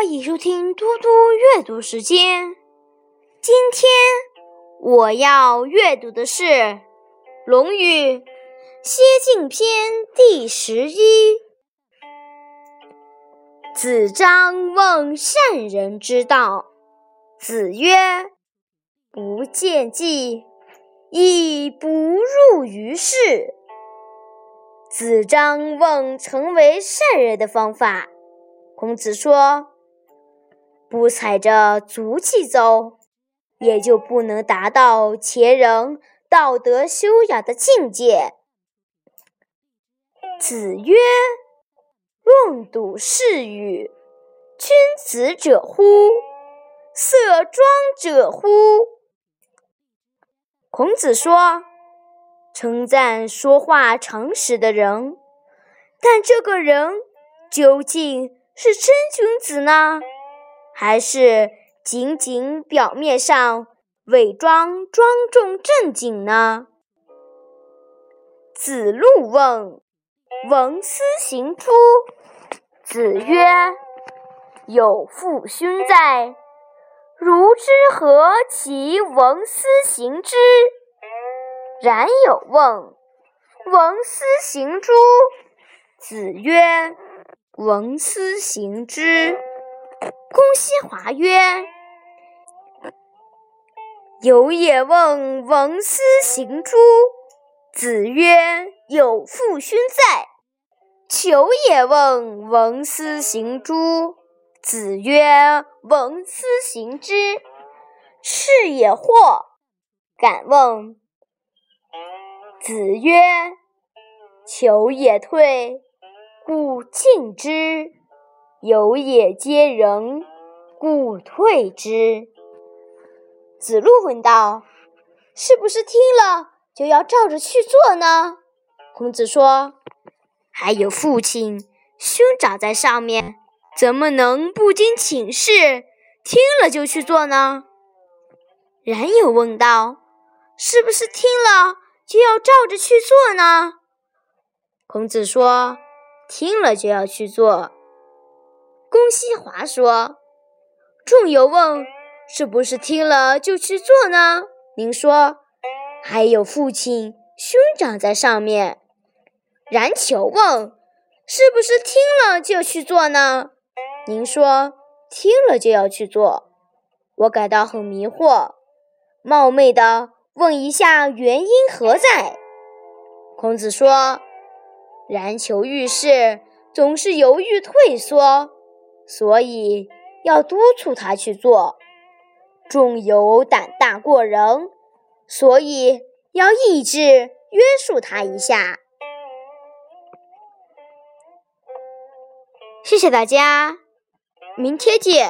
欢迎收听嘟嘟阅读时间。今天我要阅读的是《论语·歇敬篇》第十一。子张问善人之道，子曰：“不见计，亦不入于事。”子张问成为善人的方法，孔子说。不踩着足迹走，也就不能达到前人道德修养的境界。子曰：“论笃是语，君子者乎？色庄者乎？”孔子说，称赞说话诚实的人，但这个人究竟是真君子呢？还是仅仅表面上伪装庄重正经呢？子路问：“闻斯行诸？”子曰：“有父勋在，如之何其闻斯行之？”冉有问：“闻斯行诸？”子曰：“闻斯行之。”公西华曰：“有也问闻斯行诸？”子曰：“有父勋在。”求也问闻斯行诸？子曰：“闻斯行之。”是也惑，敢问。子曰：“求也退，故进之。”有也皆人，故退之。子路问道：“是不是听了就要照着去做呢？”孔子说：“还有父亲兄长在上面，怎么能不经请示听了就去做呢？”冉有问道：“是不是听了就要照着去做呢？”孔子说：“听了就要去做。”公西华说：“仲由问，是不是听了就去做呢？”您说：“还有父亲兄长在上面。”然求问：“是不是听了就去做呢？”您说：“听了就要去做。”我感到很迷惑，冒昧的问一下原因何在。孔子说：“然求遇事总是犹豫退缩。”所以要督促他去做，仲有胆大过人，所以要抑制约束他一下。谢谢大家，明天见。